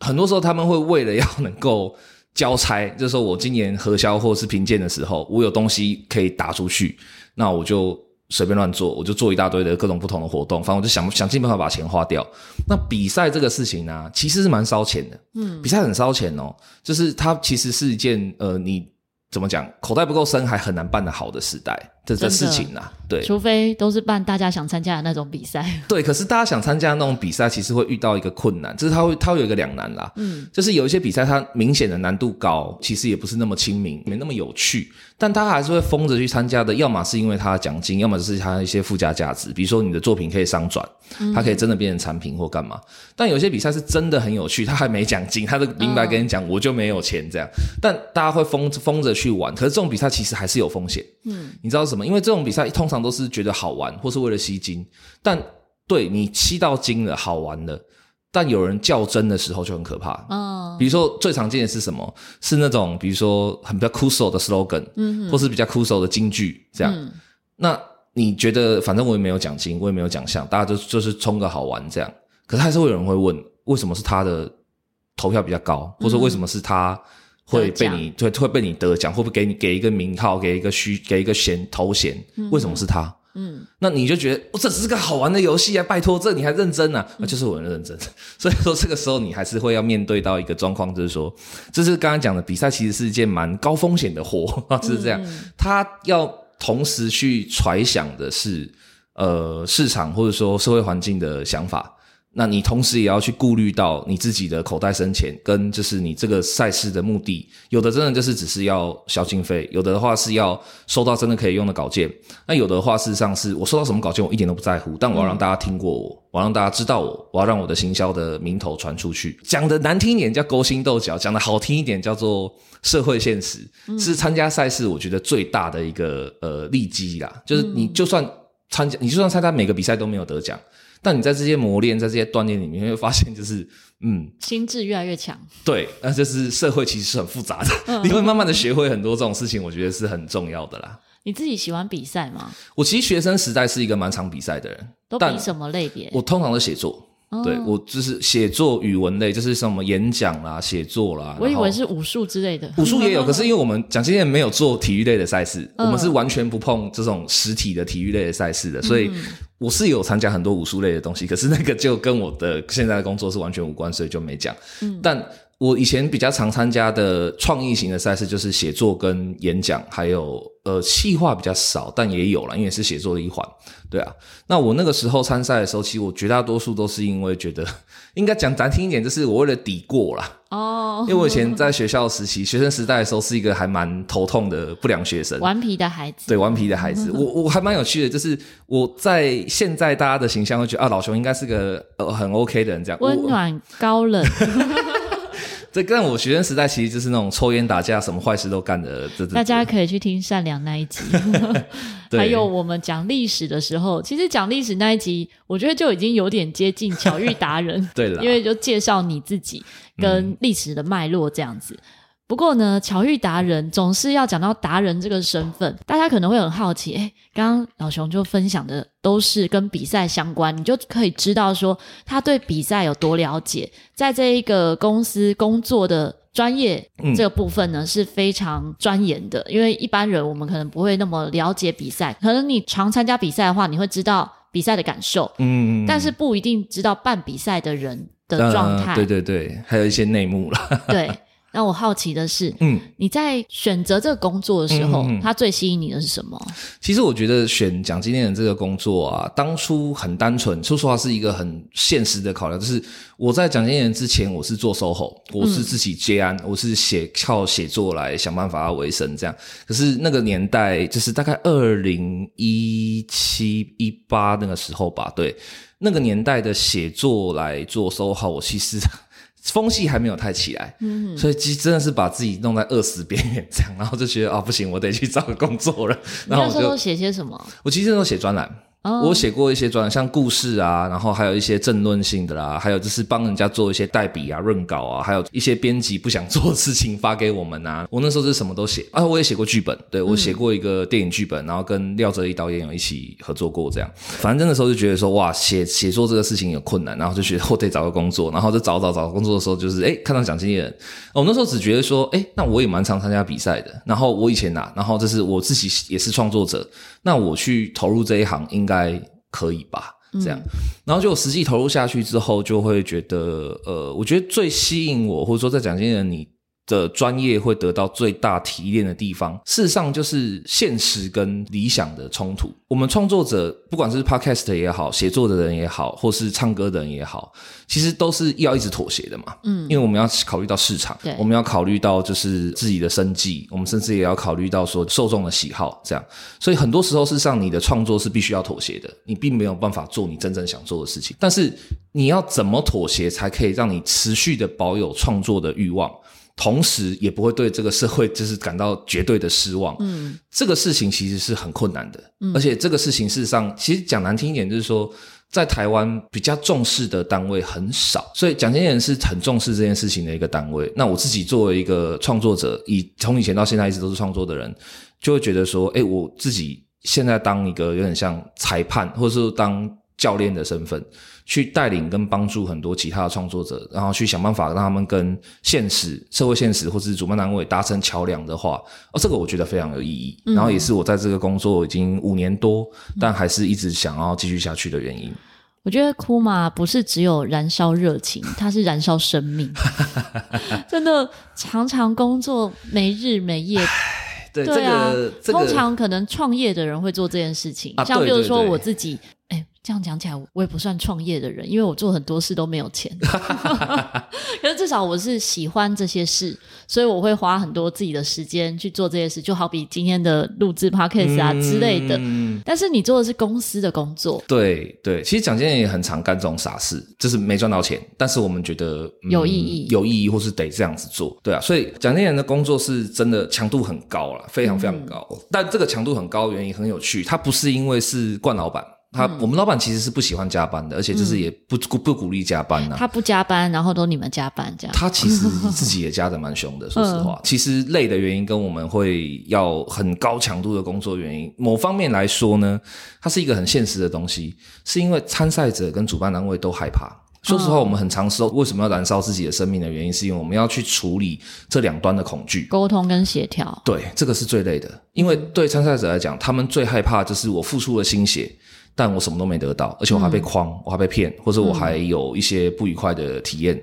很多时候他们会为了要能够交差，就是说我今年核销或是评鉴的时候，我有东西可以打出去，那我就。随便乱做，我就做一大堆的各种不同的活动，反正我就想想尽办法把钱花掉。那比赛这个事情呢、啊，其实是蛮烧钱的。嗯，比赛很烧钱哦，就是它其实是一件呃，你怎么讲，口袋不够深还很难办得好的时代。这这事情啊，对，除非都是办大家想参加的那种比赛。对，可是大家想参加那种比赛，其实会遇到一个困难，就是它会它会有一个两难啦。嗯，就是有一些比赛，它明显的难度高，其实也不是那么亲民，没那么有趣，但大家还是会疯着去参加的。要么是因为他的奖金，要么就是他的一些附加价值，比如说你的作品可以商转，它可以真的变成产品或干嘛。嗯、但有些比赛是真的很有趣，它还没奖金，他就明白跟你讲，哦、我就没有钱这样。但大家会疯疯着去玩，可是这种比赛其实还是有风险。嗯，你知道什么？因为这种比赛通常都是觉得好玩，或是为了吸金。但对你吸到金了，好玩了，但有人较真的时候就很可怕。嗯，比如说最常见的是什么？是那种比如说很比较酷手的 slogan，嗯，或是比较酷手的金句这样。嗯、那你觉得反正我也没有奖金，我也没有奖项，大家就就是冲个好玩这样。可是还是会有人会问，为什么是他的投票比较高，或者说为什么是他？会被你会会被你得奖，会不会给你给一个名号，给一个虚，给一个衔头衔？为什么是他？嗯，那你就觉得，哦，这只是个好玩的游戏啊！拜托，这你还认真啊？那就是我很认真。所以说，这个时候你还是会要面对到一个状况，就是说，这是刚刚讲的比赛，其实是一件蛮高风险的活是这样。他要同时去揣想的是，呃，市场或者说社会环境的想法。那你同时也要去顾虑到你自己的口袋深浅，跟就是你这个赛事的目的，有的真的就是只是要消经费，有的的话是要收到真的可以用的稿件，那有的话事实上是我收到什么稿件我一点都不在乎，但我要让大家听过我，我要让大家知道我，我要让我的行销的名头传出去。讲的难听一点叫勾心斗角，讲的好听一点叫做社会现实，是参加赛事我觉得最大的一个呃利基啦，就是你就算参加，你就算参加每个比赛都没有得奖。但你在这些磨练，在这些锻炼里面，会发现就是，嗯，心智越来越强。对，那就是社会其实是很复杂的，嗯、你会慢慢的学会很多这种事情，我觉得是很重要的啦。你自己喜欢比赛吗？我其实学生时代是一个蛮常比赛的人，都比什么类别？我通常都写作。对，我就是写作语文类，就是什么演讲啦、写作啦。我以为是武术之类的。武术也有，可是因为我们讲经验没有做体育类的赛事，我们是完全不碰这种实体的体育类的赛事的，所以我是有参加很多武术类的东西，可是那个就跟我的现在的工作是完全无关，所以就没讲。但我以前比较常参加的创意型的赛事就是写作跟演讲，还有呃企划比较少，但也有了，因为是写作的一环。对啊，那我那个时候参赛的时候，其实我绝大多数都是因为觉得，应该讲难听一点，就是我为了抵过啦。哦，因为我以前在学校时期，学生时代的时候是一个还蛮头痛的不良学生，顽皮的孩子。对，顽皮的孩子，我我还蛮有趣的，就是我在现在大家的形象会觉得啊，老熊应该是个呃很 OK 的人，这样温暖高冷。这跟我学生时代其实就是那种抽烟打架，什么坏事都干的。这大家可以去听善良那一集，对还有我们讲历史的时候，其实讲历史那一集，我觉得就已经有点接近巧遇达人。对了，因为就介绍你自己跟历史的脉络这样子。嗯不过呢，巧遇达人总是要讲到达人这个身份，大家可能会很好奇。哎，刚刚老熊就分享的都是跟比赛相关，你就可以知道说他对比赛有多了解，在这一个公司工作的专业这个部分呢，是非常钻研的。因为一般人我们可能不会那么了解比赛，可能你常参加比赛的话，你会知道比赛的感受，嗯，但是不一定知道办比赛的人的状态。对对对，还有一些内幕啦。对。那我好奇的是，嗯，你在选择这个工作的时候，嗯嗯嗯，它最吸引你的是什么？其实我觉得选讲经理人这个工作啊，当初很单纯，说实话是一个很现实的考量，就是我在讲经理人之前，我是做 SOHO，我是自己接案，嗯、我是写靠写作来想办法要维生这样。可是那个年代，就是大概二零一七一八那个时候吧，对，那个年代的写作来做 SOHO，我其实。风气还没有太起来，嗯，所以其实真的是把自己弄在饿死边缘这样，然后就觉得啊、哦、不行，我得去找个工作了。然后我就写些什么？我其实都写专栏。Oh. 我写过一些专栏，像故事啊，然后还有一些政论性的啦，还有就是帮人家做一些代笔啊、润稿啊，还有一些编辑不想做的事情发给我们啊。我那时候是什么都写啊，我也写过剧本，对，我写过一个电影剧本，然后跟廖哲一导演有一起合作过这样。反正那时候就觉得说，哇，写写作这个事情有困难，然后就觉得我得找个工作，然后就找找找工作的时候，就是哎看到奖经理人，我那时候只觉得说，哎那我也蛮常参加比赛的，然后我以前啊，然后这是我自己也是创作者，那我去投入这一行应该。可以吧？这样，嗯、然后就实际投入下去之后，就会觉得，呃，我觉得最吸引我，或者说在讲经理人你的专业会得到最大提炼的地方，事实上就是现实跟理想的冲突。我们创作者，不管是 podcast 也好，写作的人也好，或是唱歌的人也好，其实都是要一直妥协的嘛。嗯，因为我们要考虑到市场，对，我们要考虑到就是自己的生计，我们甚至也要考虑到说受众的喜好，这样。所以很多时候，事实上你的创作是必须要妥协的，你并没有办法做你真正想做的事情。但是你要怎么妥协，才可以让你持续的保有创作的欲望？同时也不会对这个社会就是感到绝对的失望。嗯，这个事情其实是很困难的。嗯，而且这个事情事实上，其实讲难听一点，就是说在台湾比较重视的单位很少，所以蒋经理人是很重视这件事情的一个单位。那我自己作为一个创作者，以从以前到现在一直都是创作的人，就会觉得说，诶，我自己现在当一个有点像裁判，或者说当教练的身份。去带领跟帮助很多其他的创作者，然后去想办法让他们跟现实、社会现实或者是主办单位达成桥梁的话，哦，这个我觉得非常有意义。嗯、然后也是我在这个工作已经五年多，但还是一直想要继续下去的原因。我觉得哭嘛不是只有燃烧热情，它是燃烧生命。真的常常工作没日没夜。对，对啊，通常可能创业的人会做这件事情，啊、像比如说我自己。这样讲起来，我也不算创业的人，因为我做很多事都没有钱。可是至少我是喜欢这些事，所以我会花很多自己的时间去做这些事。就好比今天的录制 podcast 啊、嗯、之类的。但是你做的是公司的工作，对对。其实讲经理也很常干这种傻事，就是没赚到钱，但是我们觉得、嗯、有意义，有意义，或是得这样子做。对啊，所以讲经理人的工作是真的强度很高了，非常非常高。嗯、但这个强度很高的原因很有趣，它不是因为是冠老板。他我们老板其实是不喜欢加班的，而且就是也不不不鼓励加班呐、啊。他不加班，然后都你们加班这样。他其实自己也加的蛮凶的，说实话。其实累的原因跟我们会要很高强度的工作原因，某方面来说呢，它是一个很现实的东西，是因为参赛者跟主办单位都害怕。说实话，我们很常说为什么要燃烧自己的生命的原因，是因为我们要去处理这两端的恐惧、沟通跟协调。对，这个是最累的，因为对参赛者来讲，他们最害怕就是我付出了心血。但我什么都没得到，而且我还被诓，嗯、我还被骗，或者我还有一些不愉快的体验。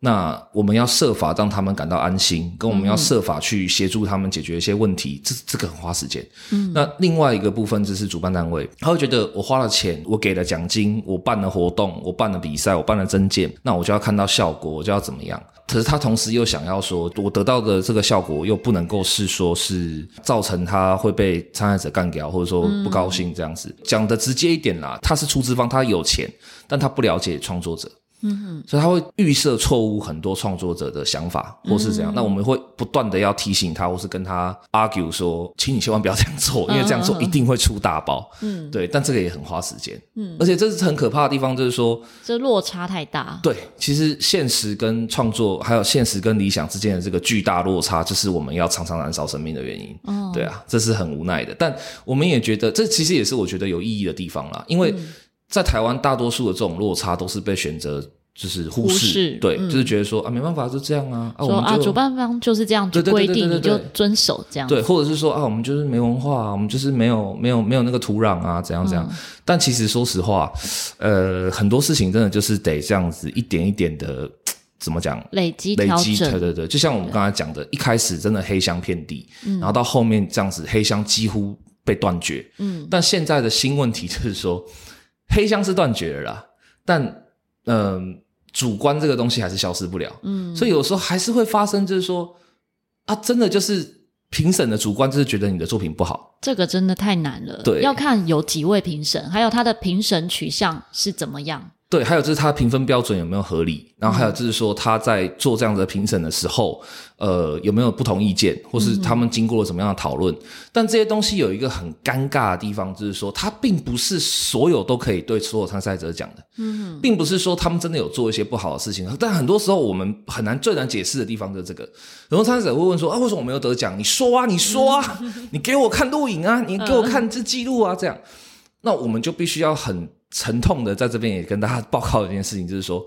嗯、那我们要设法让他们感到安心，跟我们要设法去协助他们解决一些问题，这这个很花时间。嗯，那另外一个部分就是主办单位，他会觉得我花了钱，我给了奖金，我办了活动，我办了比赛，我办了征件，那我就要看到效果，我就要怎么样？可是他同时又想要说，我得到的这个效果又不能够是说是造成他会被参赛者干掉，或者说不高兴这样子。讲的直接一点啦，他是出资方，他有钱，但他不了解创作者。嗯哼，所以他会预设错误很多创作者的想法，或是怎样。嗯、那我们会不断的要提醒他，或是跟他 argue 说，请你千万不要这样做，因为这样做一定会出大包。嗯，对，但这个也很花时间。嗯，而且这是很可怕的地方，就是说这落差太大。对，其实现实跟创作，还有现实跟理想之间的这个巨大落差，就是我们要常常燃烧生命的原因。哦，对啊，这是很无奈的。但我们也觉得，这其实也是我觉得有意义的地方啦，因为。嗯在台湾，大多数的这种落差都是被选择就是忽视，忽视对，嗯、就是觉得说啊，没办法，就这样啊，啊，说我们啊，主办方就是这样规定，你就遵守这样，对，或者是说啊，我们就是没文化，我们就是没有没有没有那个土壤啊，怎样怎样。嗯、但其实说实话，呃，很多事情真的就是得这样子一点一点的，怎么讲？累积累积，对对对，就像我们刚才讲的，一开始真的黑箱遍地，嗯、然后到后面这样子，黑箱几乎被断绝，嗯，但现在的新问题就是说。黑箱是断绝了啦，但嗯、呃，主观这个东西还是消失不了，嗯，所以有时候还是会发生，就是说啊，真的就是评审的主观就是觉得你的作品不好，这个真的太难了，对，要看有几位评审，还有他的评审取向是怎么样。对，还有就是他评分标准有没有合理，然后还有就是说他在做这样的评审的时候，呃，有没有不同意见，或是他们经过了什么样的讨论？嗯、但这些东西有一个很尴尬的地方，就是说他并不是所有都可以对所有参赛者讲的，嗯哼，并不是说他们真的有做一些不好的事情，但很多时候我们很难最难解释的地方就是这个。很多参赛者会问说啊，为什么我没有得奖？你说啊，你说啊，嗯、你给我看录影啊，你给我看这记录啊，这样，那我们就必须要很。沉痛的在这边也跟大家报告一件事情，就是说，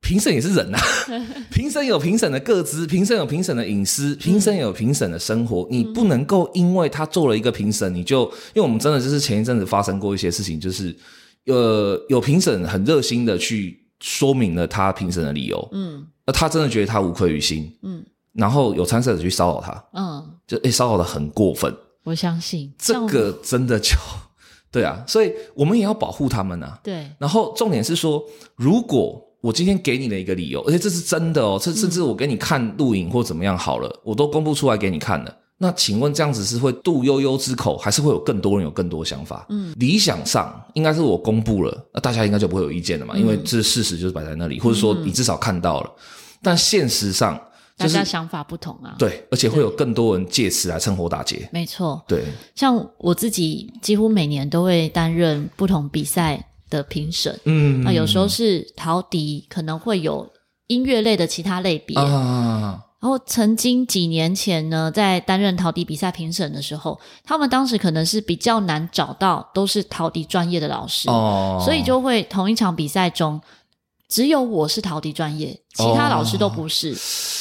评审也是人呐、啊，评审有评审的个资，评审有评审的隐私，评审有评审的生活，你不能够因为他做了一个评审，你就，因为我们真的就是前一阵子发生过一些事情，就是，呃，有评审很热心的去说明了他评审的理由，嗯，而他真的觉得他无愧于心，嗯，然后有参赛者去骚扰他，嗯，就诶骚扰的很过分，我相信。这个真的就。对啊，所以我们也要保护他们啊。对。然后重点是说，如果我今天给你的一个理由，而且这是真的哦，这甚至我给你看录影或怎么样好了，我都公布出来给你看了。那请问这样子是会杜悠悠之口，还是会有更多人有更多想法？嗯，理想上应该是我公布了，那大家应该就不会有意见了嘛，因为这事实就是摆在那里，或者说你至少看到了。但现实上。大家想法不同啊，对，而且会有更多人借此来趁火打劫。没错，对，像我自己几乎每年都会担任不同比赛的评审，嗯，那有时候是陶笛，可能会有音乐类的其他类别。啊。然后曾经几年前呢，在担任陶笛比赛评审的时候，他们当时可能是比较难找到都是陶笛专业的老师，哦，所以就会同一场比赛中，只有我是陶笛专业。其他老师都不是，oh,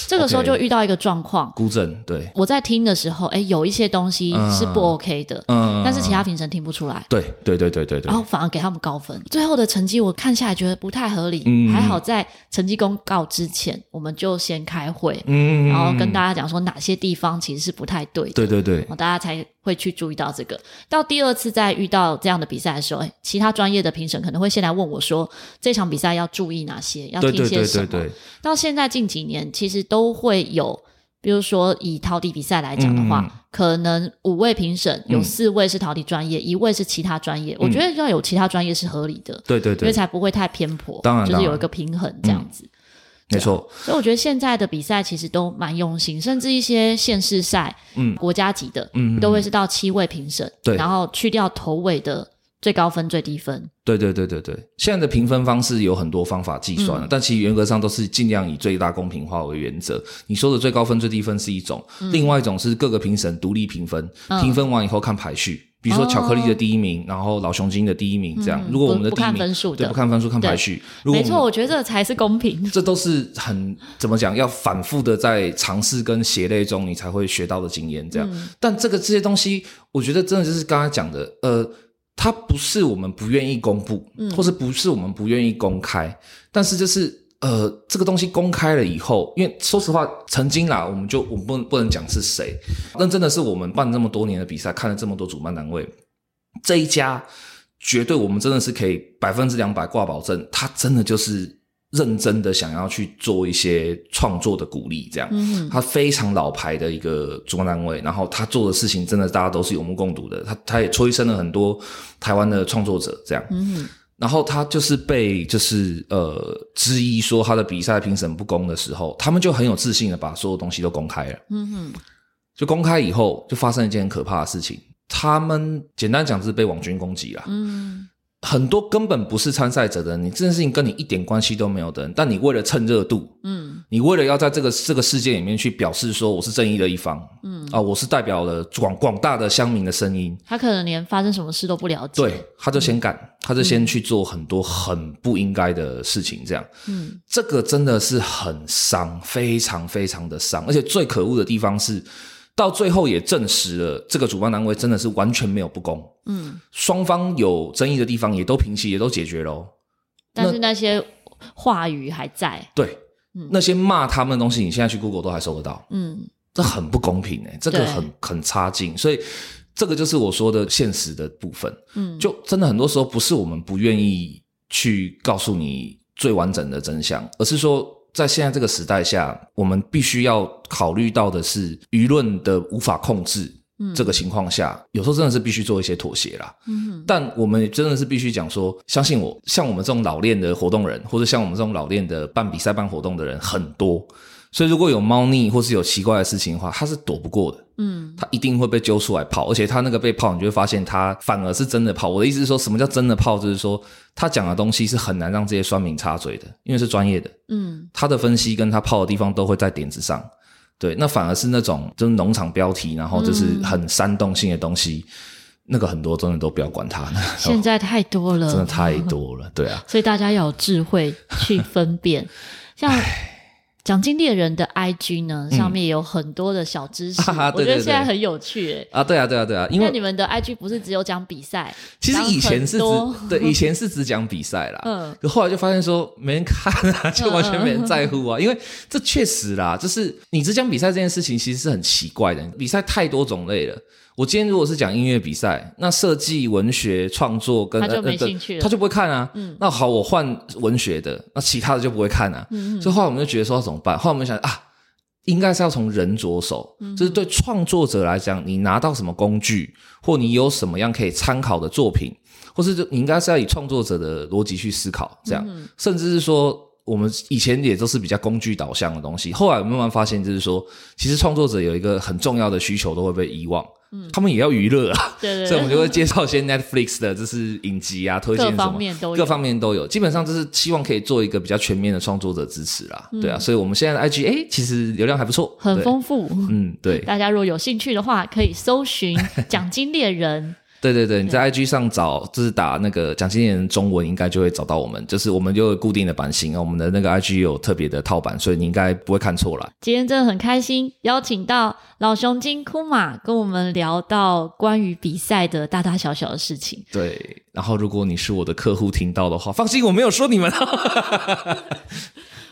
这个时候就遇到一个状况，孤证。对，我在听的时候，哎，有一些东西是不 OK 的，嗯，但是其他评审听不出来。对，对，对，对，对，对。然后反而给他们高分，最后的成绩我看下来觉得不太合理。嗯，还好在成绩公告之前，我们就先开会，嗯，然后跟大家讲说哪些地方其实是不太对的，对对对，大家才会去注意到这个。到第二次再遇到这样的比赛的时候，哎，其他专业的评审可能会先来问我说，这场比赛要注意哪些，要听些什么。对对对对。到现在近几年，其实都会有，比如说以陶笛比赛来讲的话，嗯、可能五位评审有四位是陶笛专业，嗯、一位是其他专业。嗯、我觉得要有其他专业是合理的，对对对，因为才不会太偏颇。当然，就是有一个平衡这样子。没错，所以我觉得现在的比赛其实都蛮用心，甚至一些县市赛，嗯，国家级的，嗯，都会是到七位评审，对，然后去掉头尾的最高分、最低分。对对对对对，现在的评分方式有很多方法计算了，嗯、但其实严格上都是尽量以最大公平化为原则。你说的最高分、最低分是一种，嗯、另外一种是各个评审独立评分，嗯、评分完以后看排序，比如说巧克力的第一名，哦、然后老熊精的第一名这样。如果我们的第一名不看分数，对，不看分数看排序，没错，我觉得这才是公平。这都是很怎么讲，要反复的在尝试跟血泪中，你才会学到的经验这样。嗯、但这个这些东西，我觉得真的就是刚才讲的，呃。它不是我们不愿意公布，嗯、或是不是我们不愿意公开，但是就是呃，这个东西公开了以后，因为说实话，曾经啦，我们就我们不能不能讲是谁，但真的是我们办这么多年的比赛，看了这么多主办单位，这一家绝对我们真的是可以百分之两百挂保证，它真的就是。认真的想要去做一些创作的鼓励，这样，嗯，他非常老牌的一个主办单位，然后他做的事情真的大家都是有目共睹的，他他也催生了很多台湾的创作者，这样，嗯，然后他就是被就是呃质疑说他的比赛评审不公的时候，他们就很有自信的把所有东西都公开了，嗯哼，就公开以后就发生一件很可怕的事情，他们简单讲就是被网军攻击了，嗯。很多根本不是参赛者的人，你这件事情跟你一点关系都没有的人，但你为了蹭热度，嗯，你为了要在这个这个世界里面去表示说我是正义的一方，嗯。啊，我是代表了广广大的乡民的声音，他可能连发生什么事都不了解，对，他就先干，嗯、他就先去做很多很不应该的事情，这样，嗯，这个真的是很伤，非常非常的伤，而且最可恶的地方是。到最后也证实了，这个主办单位真的是完全没有不公。嗯，双方有争议的地方也都平息，也都解决了。但是那些话语还在。对，嗯、那些骂他们的东西，你现在去 Google 都还搜得到。嗯，这很不公平哎、欸，这个很很差劲。所以这个就是我说的现实的部分。嗯，就真的很多时候不是我们不愿意去告诉你最完整的真相，而是说。在现在这个时代下，我们必须要考虑到的是舆论的无法控制。嗯，这个情况下，有时候真的是必须做一些妥协啦。嗯，但我们真的是必须讲说，相信我，像我们这种老练的活动人，或者像我们这种老练的办比赛、办活动的人很多。所以，如果有猫腻或是有奇怪的事情的话，他是躲不过的。嗯，他一定会被揪出来泡，而且他那个被泡，你就会发现他反而是真的泡。我的意思是说，什么叫真的泡？就是说，他讲的东西是很难让这些酸民插嘴的，因为是专业的。嗯，他的分析跟他泡的地方都会在点子上。对，那反而是那种就是农场标题，然后就是很煽动性的东西，嗯、那个很多真的都不要管他。现在太多了，真的太多了。对啊，所以大家要有智慧去分辨，像。奖金猎人的 IG 呢，上面有很多的小知识，嗯、我觉得现在很有趣诶。啊，对啊，对啊，对啊，因为你们的 IG 不是只有讲比赛，其实以前是只 对，以前是只讲比赛啦，嗯，可后来就发现说没人看啊，就完全没人在乎啊，嗯、因为这确实啦，就是你只讲比赛这件事情，其实是很奇怪的，比赛太多种类了。我今天如果是讲音乐比赛，那设计、文学创作跟他就没兴趣他就不会看啊。嗯，那好，我换文学的，那其他的就不会看啊。嗯，所以后来我们就觉得说要怎么办？后来我们想啊，应该是要从人着手，嗯、就是对创作者来讲，你拿到什么工具，或你有什么样可以参考的作品，或是就你应该是要以创作者的逻辑去思考，这样，嗯、甚至是说。我们以前也都是比较工具导向的东西，后来我慢慢发现，就是说，其实创作者有一个很重要的需求都会被遗忘，嗯，他们也要娱乐啊，对对，所以我们就会介绍一些 Netflix 的，就是影集啊，推荐什么，各方面都有，各方面都有，基本上就是希望可以做一个比较全面的创作者支持啦，嗯、对啊，所以我们现在的 IG 哎，其实流量还不错，很丰富，嗯，对，大家如果有兴趣的话，可以搜寻奖金猎人。对对对，你在 IG 上找，就是打那个奖金猎人中文，应该就会找到我们。就是我们就有固定的版型，我们的那个 IG 有特别的套版，所以你应该不会看错了。今天真的很开心，邀请到老熊金库马跟我们聊到关于比赛的大大小小的事情。对，然后如果你是我的客户听到的话，放心，我没有说你们。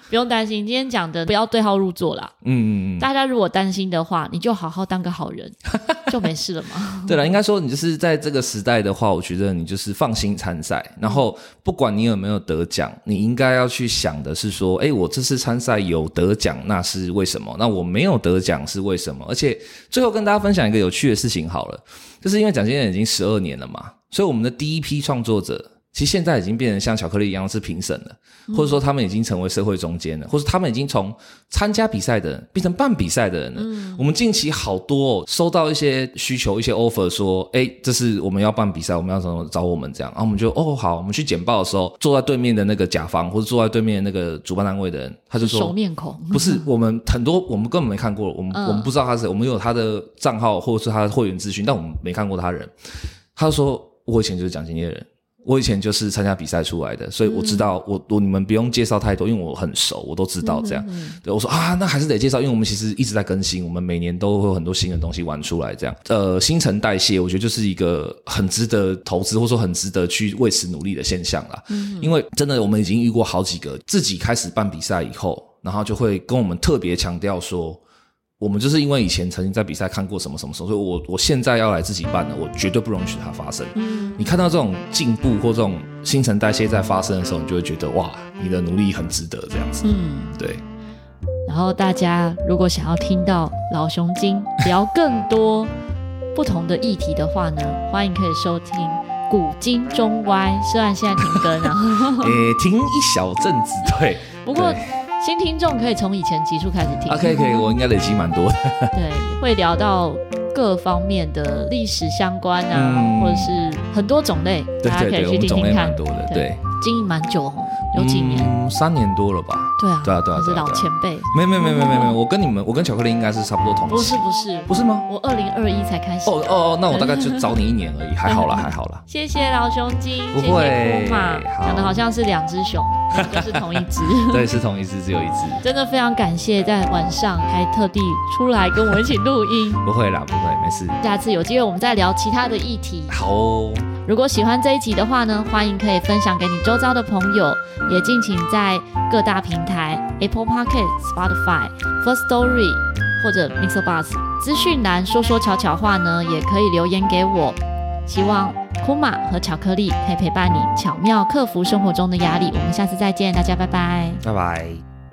不用担心，今天讲的不要对号入座啦。嗯嗯嗯，大家如果担心的话，你就好好当个好人，就没事了嘛。对了，应该说你就是在这个时代的话，我觉得你就是放心参赛。然后不管你有没有得奖，你应该要去想的是说，哎，我这次参赛有得奖，那是为什么？那我没有得奖是为什么？而且最后跟大家分享一个有趣的事情好了，就是因为蒋先生已经十二年了嘛，所以我们的第一批创作者。其实现在已经变成像巧克力一样是评审了，或者说他们已经成为社会中间了，或者他们已经从参加比赛的人变成办比赛的人了。嗯，我们近期好多哦，收到一些需求，一些 offer 说，哎，这是我们要办比赛，我们要怎么找我们这样，然后我们就哦好，我们去简报的时候，坐在对面的那个甲方或者坐在对面的那个主办单位的人，他就说，熟面孔，不是我们很多我们根本没看过，我们我们不知道他是谁，我们有他的账号或者是他的会员资讯，但我们没看过他人。他就说，我以前就是奖金猎人。我以前就是参加比赛出来的，所以我知道我我你们不用介绍太多，因为我很熟，我都知道这样。嗯嗯嗯对，我说啊，那还是得介绍，因为我们其实一直在更新，我们每年都会有很多新的东西玩出来，这样。呃，新陈代谢，我觉得就是一个很值得投资，或者说很值得去为此努力的现象啦。嗯，嗯，因为真的，我们已经遇过好几个自己开始办比赛以后，然后就会跟我们特别强调说。我们就是因为以前曾经在比赛看过什么什么什么，所以我我现在要来自己办的，我绝对不容许它发生。嗯，你看到这种进步或这种新陈代谢在发生的时候，你就会觉得哇，你的努力很值得这样子。嗯，对。然后大家如果想要听到老熊精聊更多不同的议题的话呢，欢迎可以收听古今中外，虽然现在停更，然后 诶、欸，停一小阵子，对。不过。新听众可以从以前集数开始听。可以可以，我应该累积蛮多的。对，会聊到各方面的历史相关啊，嗯、或者是很多种类，大家可以去听听看。蛮多的，对，对经营蛮久。有几年、嗯，三年多了吧？对啊，对啊，对啊，是老前辈。没没没没没没，我跟你们，我跟巧克力应该是差不多同期。不是不是不是吗？我二零二一才开始。哦哦哦，那我大概就早你一年而已，还好啦，还好啦。谢谢老熊精，不会，谢谢哭马，讲的好像是两只熊，就是同一只。对，是同一只，只有一只。真的非常感谢，在晚上还特地出来跟我一起录音。不会啦，不会，没事。下次有机会我们再聊其他的议题。好哦。如果喜欢这一集的话呢，欢迎可以分享给你周遭的朋友，也敬请在各大平台 Apple Podcast、Spotify、First Story 或者 MixerBox 资讯栏说说悄悄话呢，也可以留言给我。希望库玛和巧克力可以陪伴你，巧妙克服生活中的压力。我们下次再见，大家拜拜，拜拜。